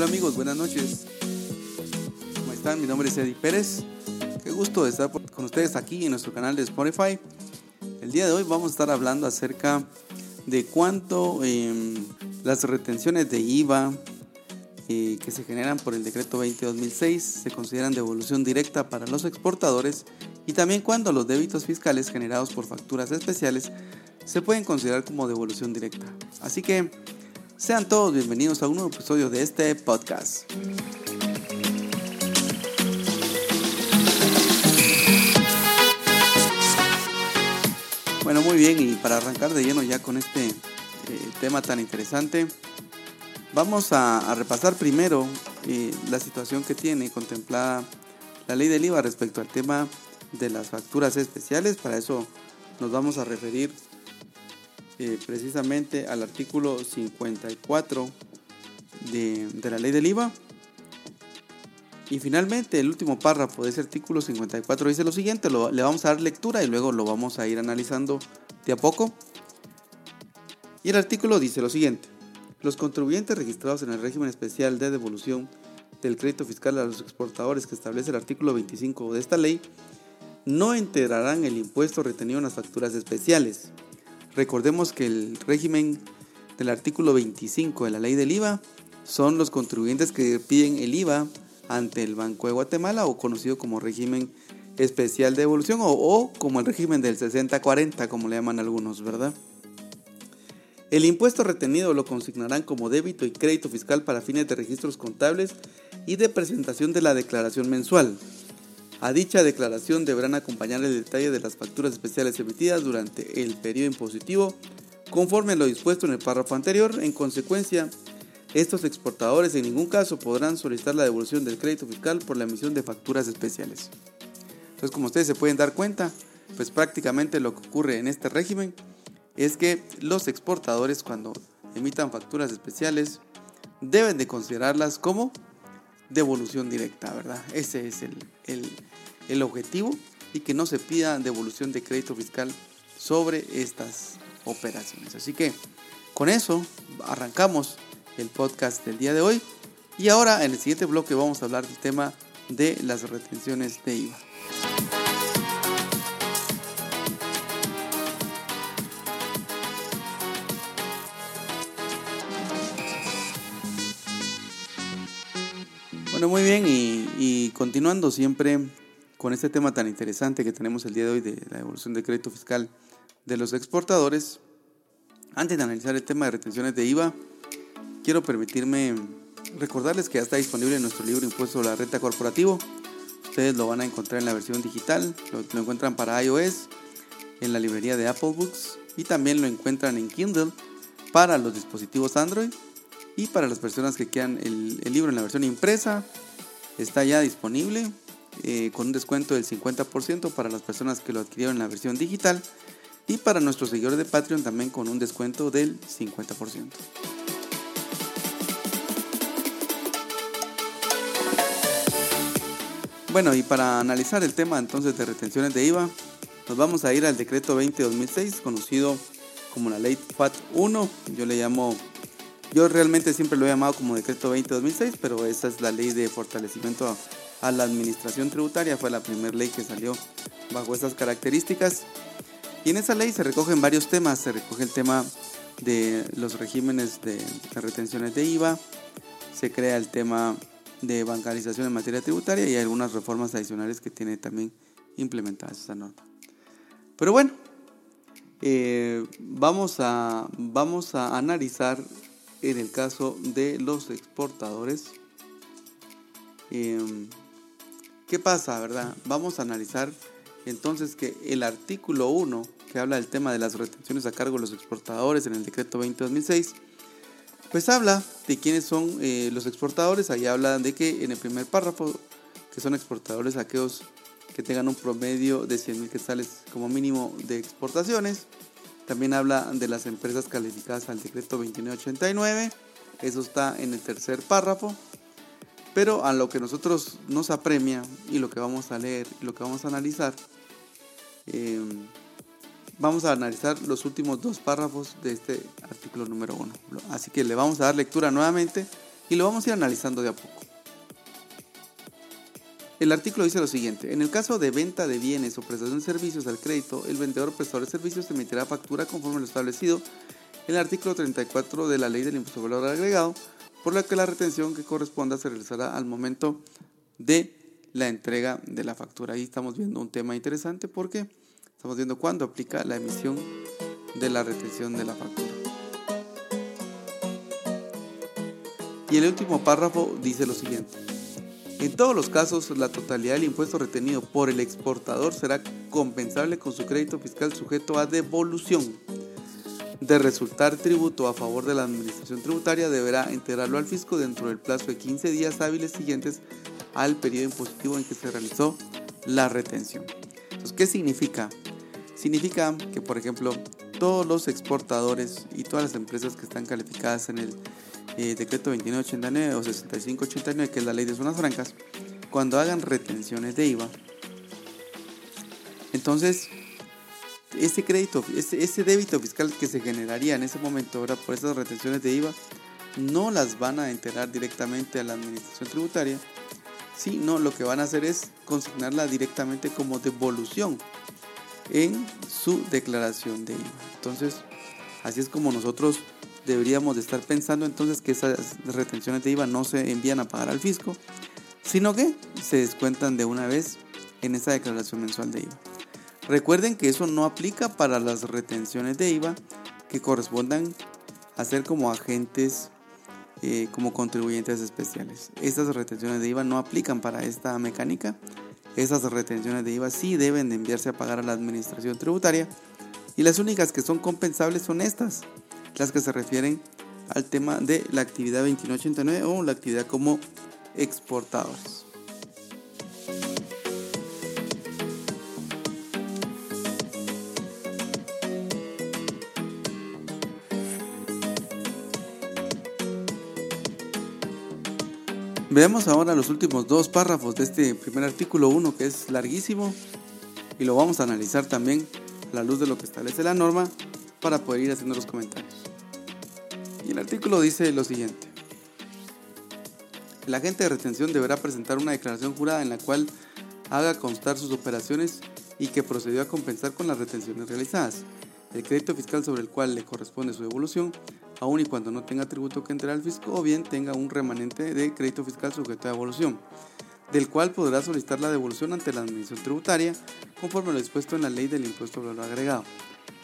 Hola amigos, buenas noches. ¿Cómo están? Mi nombre es Eddie Pérez. Qué gusto estar con ustedes aquí en nuestro canal de Spotify. El día de hoy vamos a estar hablando acerca de cuánto em, las retenciones de IVA eh, que se generan por el decreto 20-2006 se consideran devolución directa para los exportadores y también cuando los débitos fiscales generados por facturas especiales se pueden considerar como devolución directa. Así que sean todos bienvenidos a un nuevo episodio de este podcast. Bueno, muy bien, y para arrancar de lleno ya con este eh, tema tan interesante, vamos a, repasar primero eh, la situación que tiene contemplada la ley del IVA respecto al tema de las facturas especiales. Para eso nos vamos a referir eh, precisamente al artículo 54 de, la ley del IVA. Y finalmente el último párrafo de ese artículo 54 dice lo siguiente, le vamos a dar lectura y luego lo vamos a ir analizando de a poco. Y el artículo dice lo siguiente, los contribuyentes registrados en el régimen especial de devolución del crédito fiscal a los exportadores que establece el artículo 25 de esta ley no integrarán el impuesto retenido en las facturas especiales Recordemos que el régimen del artículo 25 de la ley del IVA son los contribuyentes que piden el IVA ante el Banco de Guatemala o conocido como régimen especial de devolución o, como el régimen del 60-40 como le llaman algunos, ¿verdad? El impuesto retenido lo consignarán como débito y crédito fiscal para fines de registros contables y de presentación de la declaración mensual. A dicha declaración deberán acompañar el detalle de las facturas especiales emitidas durante el periodo impositivo, conforme a lo dispuesto en el párrafo anterior. En consecuencia, estos exportadores en ningún caso podrán solicitar la devolución del crédito fiscal por la emisión de facturas especiales. Entonces, como ustedes se pueden dar cuenta, pues prácticamente lo que ocurre en este régimen es que los exportadores cuando emitan facturas especiales deben de considerarlas como devolución directa, ¿verdad? Ese es el, objetivo y que no se pida devolución de crédito fiscal sobre estas operaciones. Así que con eso arrancamos el podcast del día de hoy y ahora en el siguiente bloque vamos a hablar del tema de las retenciones de IVA. Muy bien, y, continuando siempre con este tema tan interesante que tenemos el día de hoy de la evolución de crédito fiscal de los exportadores, antes de analizar el tema de retenciones de IVA, quiero permitirme recordarles que ya está disponible nuestro libro Impuesto a la Renta Corporativo. Ustedes lo van a encontrar en la versión digital, lo encuentran para iOS, en la librería de Apple Books y también lo encuentran en Kindle para los dispositivos Android y para las personas que quieran el, libro en la versión impresa, está ya disponible eh, con un descuento del 50% para las personas que lo adquirieron en la versión digital y para nuestros seguidores de Patreon también con un descuento del 50%. Bueno, y para analizar el tema entonces de retenciones de IVA, nos vamos a ir al decreto 20-2006, conocido como la ley FAT 1, yo le llamo yo realmente siempre lo he llamado como decreto 20-2006, pero esa es la ley de fortalecimiento a, la administración tributaria, fue la primera ley que salió bajo estas características. Y en esa ley se recogen varios temas, se recoge el tema de los regímenes de, retenciones de IVA, se crea el tema de bancarización en materia tributaria y algunas reformas adicionales que tiene también implementadas esa norma. Pero bueno, eh, vamos, a, vamos a analizar en el caso de los exportadores. Em, ¿Qué pasa, verdad? Vamos a analizar entonces que el artículo 1, que habla del tema de las retenciones a cargo de los exportadores en el decreto 20 pues habla de quiénes son eh, los exportadores. Ahí habla de que en el primer párrafo, que son exportadores aquellos que tengan un promedio de 100 mil quetzales como mínimo de exportaciones. También habla de las empresas calificadas al decreto 2989. Eso está en el tercer párrafo. Pero a lo que nosotros nos apremia y lo que vamos a leer y lo que vamos a analizar, em, vamos a analizar los últimos dos párrafos de este artículo número uno. Así que le vamos a dar lectura nuevamente Y lo vamos a ir analizando de a poco. El artículo dice lo siguiente, en el caso de venta de bienes o prestación de servicios al crédito, el vendedor prestador de servicios emitirá factura conforme lo establecido en el artículo 34 de la ley del impuesto de valor agregado, por lo que la retención que corresponda se realizará al momento de la entrega de la factura. Ahí estamos viendo un tema interesante porque estamos viendo cuándo aplica la emisión de la retención de la factura. Y el último párrafo dice lo siguiente. En todos los casos, la totalidad del impuesto retenido por el exportador será compensable con su crédito fiscal sujeto a devolución. De resultar tributo a favor de la administración tributaria, deberá integrarlo al fisco dentro del plazo de 15 días hábiles siguientes al periodo impositivo en que se realizó la retención. ¿qué significa? Significa que, por ejemplo, todos los exportadores y todas las empresas que están calificadas en el eh, decreto 2989 o 6589, que es la ley de zonas francas, cuando hagan retenciones de IVA, entonces ese crédito, ese, ese débito fiscal que se generaría en ese momento ahora por esas retenciones de IVA, no las van a enterar directamente a la administración tributaria, sino lo que van a hacer es consignarla directamente como devolución en su declaración de IVA. Entonces, así es como nosotros deberíamos de estar pensando entonces que esas retenciones de IVA no se envían a pagar al fisco, sino que se descuentan de una vez en esa declaración mensual de IVA. Recuerden que eso no aplica para las retenciones de IVA que correspondan a ser como agentes, eh, como contribuyentes especiales. Estas retenciones de IVA no aplican para esta mecánica. Esas retenciones de IVA sí deben de enviarse a pagar a la administración tributaria y las únicas que son compensables son estas, las que se refieren al tema de la actividad 2189 o la actividad como exportadores. Veamos ahora los últimos dos párrafos de este primer artículo 1 que es larguísimo y lo vamos a analizar también a la luz de lo que establece la norma para poder ir haciendo los comentarios. Y el artículo dice lo siguiente. El agente de retención deberá presentar una declaración jurada en la cual haga constar sus operaciones y que procedió a compensar con las retenciones realizadas. El crédito fiscal sobre el cual le corresponde su devolución, aun y cuando no tenga tributo que entregar al fisco o bien tenga un remanente de crédito fiscal sujeto a devolución, del cual podrá solicitar la devolución ante la administración tributaria conforme lo dispuesto en la ley del impuesto valor agregado.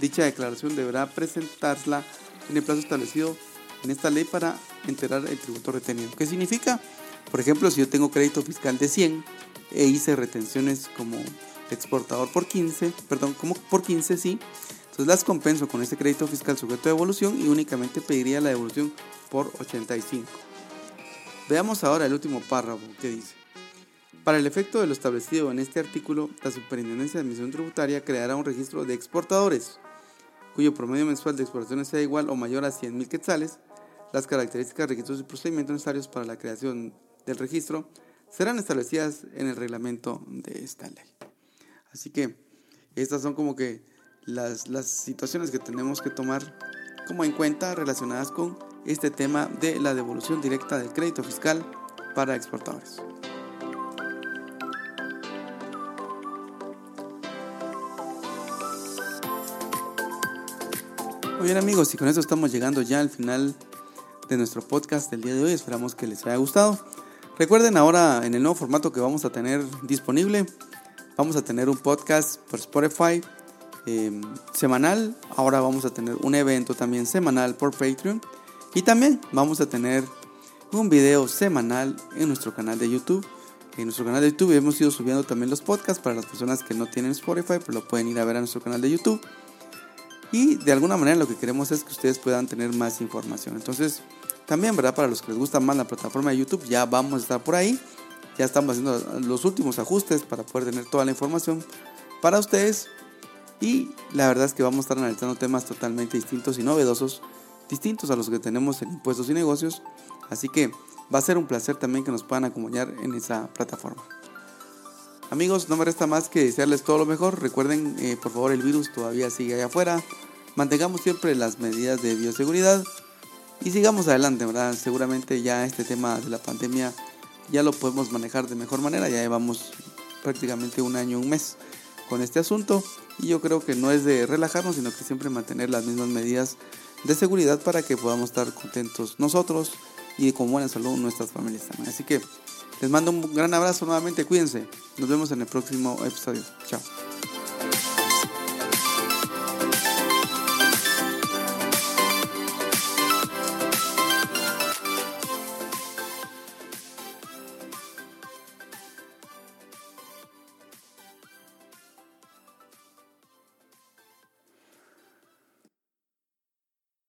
Dicha declaración deberá presentarla en el plazo establecido en esta ley para enterar el tributo retenido. ¿Qué significa? Por ejemplo, si yo tengo crédito fiscal de 100 e hice retenciones como exportador por 15, perdón, como por 15 sí, entonces las compenso con este crédito fiscal sujeto de devolución y únicamente pediría la devolución por 85. Veamos ahora el último párrafo que dice. Para el efecto de lo establecido en este artículo, la Superintendencia de Admisión Tributaria creará un registro de exportadores, cuyo promedio mensual de exportaciones sea igual o mayor a 100.000 quetzales. Las características, requisitos y procedimientos necesarios para la creación del registro serán establecidas en el reglamento de esta ley. Así que estas son como que las, las situaciones que tenemos que tomar como en cuenta relacionadas con este tema de la devolución directa del crédito fiscal para exportadores. Bien amigos, y con eso estamos llegando ya al final de nuestro podcast del día de hoy. Esperamos que les haya gustado. Recuerden ahora en el nuevo formato que vamos a tener disponible, vamos a tener un podcast por Spotify em, semanal. Ahora vamos a tener un evento también semanal por Patreon. Y también vamos a tener un video semanal en nuestro canal de YouTube. En nuestro canal de YouTube hemos ido subiendo también los podcasts para las personas que no tienen Spotify, pero lo pueden ir a ver a nuestro canal de YouTube. Y de alguna manera lo que queremos es que ustedes puedan tener más información. Entonces, también, ¿verdad? Para los que les gusta más la plataforma de YouTube, ya vamos a estar por ahí. Ya estamos haciendo los últimos ajustes para poder tener toda la información para ustedes. Y la verdad es que vamos a estar analizando temas totalmente distintos y novedosos, distintos a los que tenemos en impuestos y negocios. Así que va a ser un placer también que nos puedan acompañar en esa plataforma. Amigos, no me resta más que desearles todo lo mejor. Recuerden, eh, por favor, el virus todavía sigue allá afuera. Mantengamos siempre las medidas de bioseguridad y sigamos adelante, ¿verdad? Seguramente ya este tema de la pandemia ya lo podemos manejar de mejor manera, ya llevamos prácticamente un año, un mes con este asunto y yo creo que no es de relajarnos, sino que siempre mantener las mismas medidas de seguridad para que podamos estar contentos nosotros y con buena salud nuestras familias también. Así que les mando un gran abrazo nuevamente, cuídense, nos vemos en el próximo episodio, chao.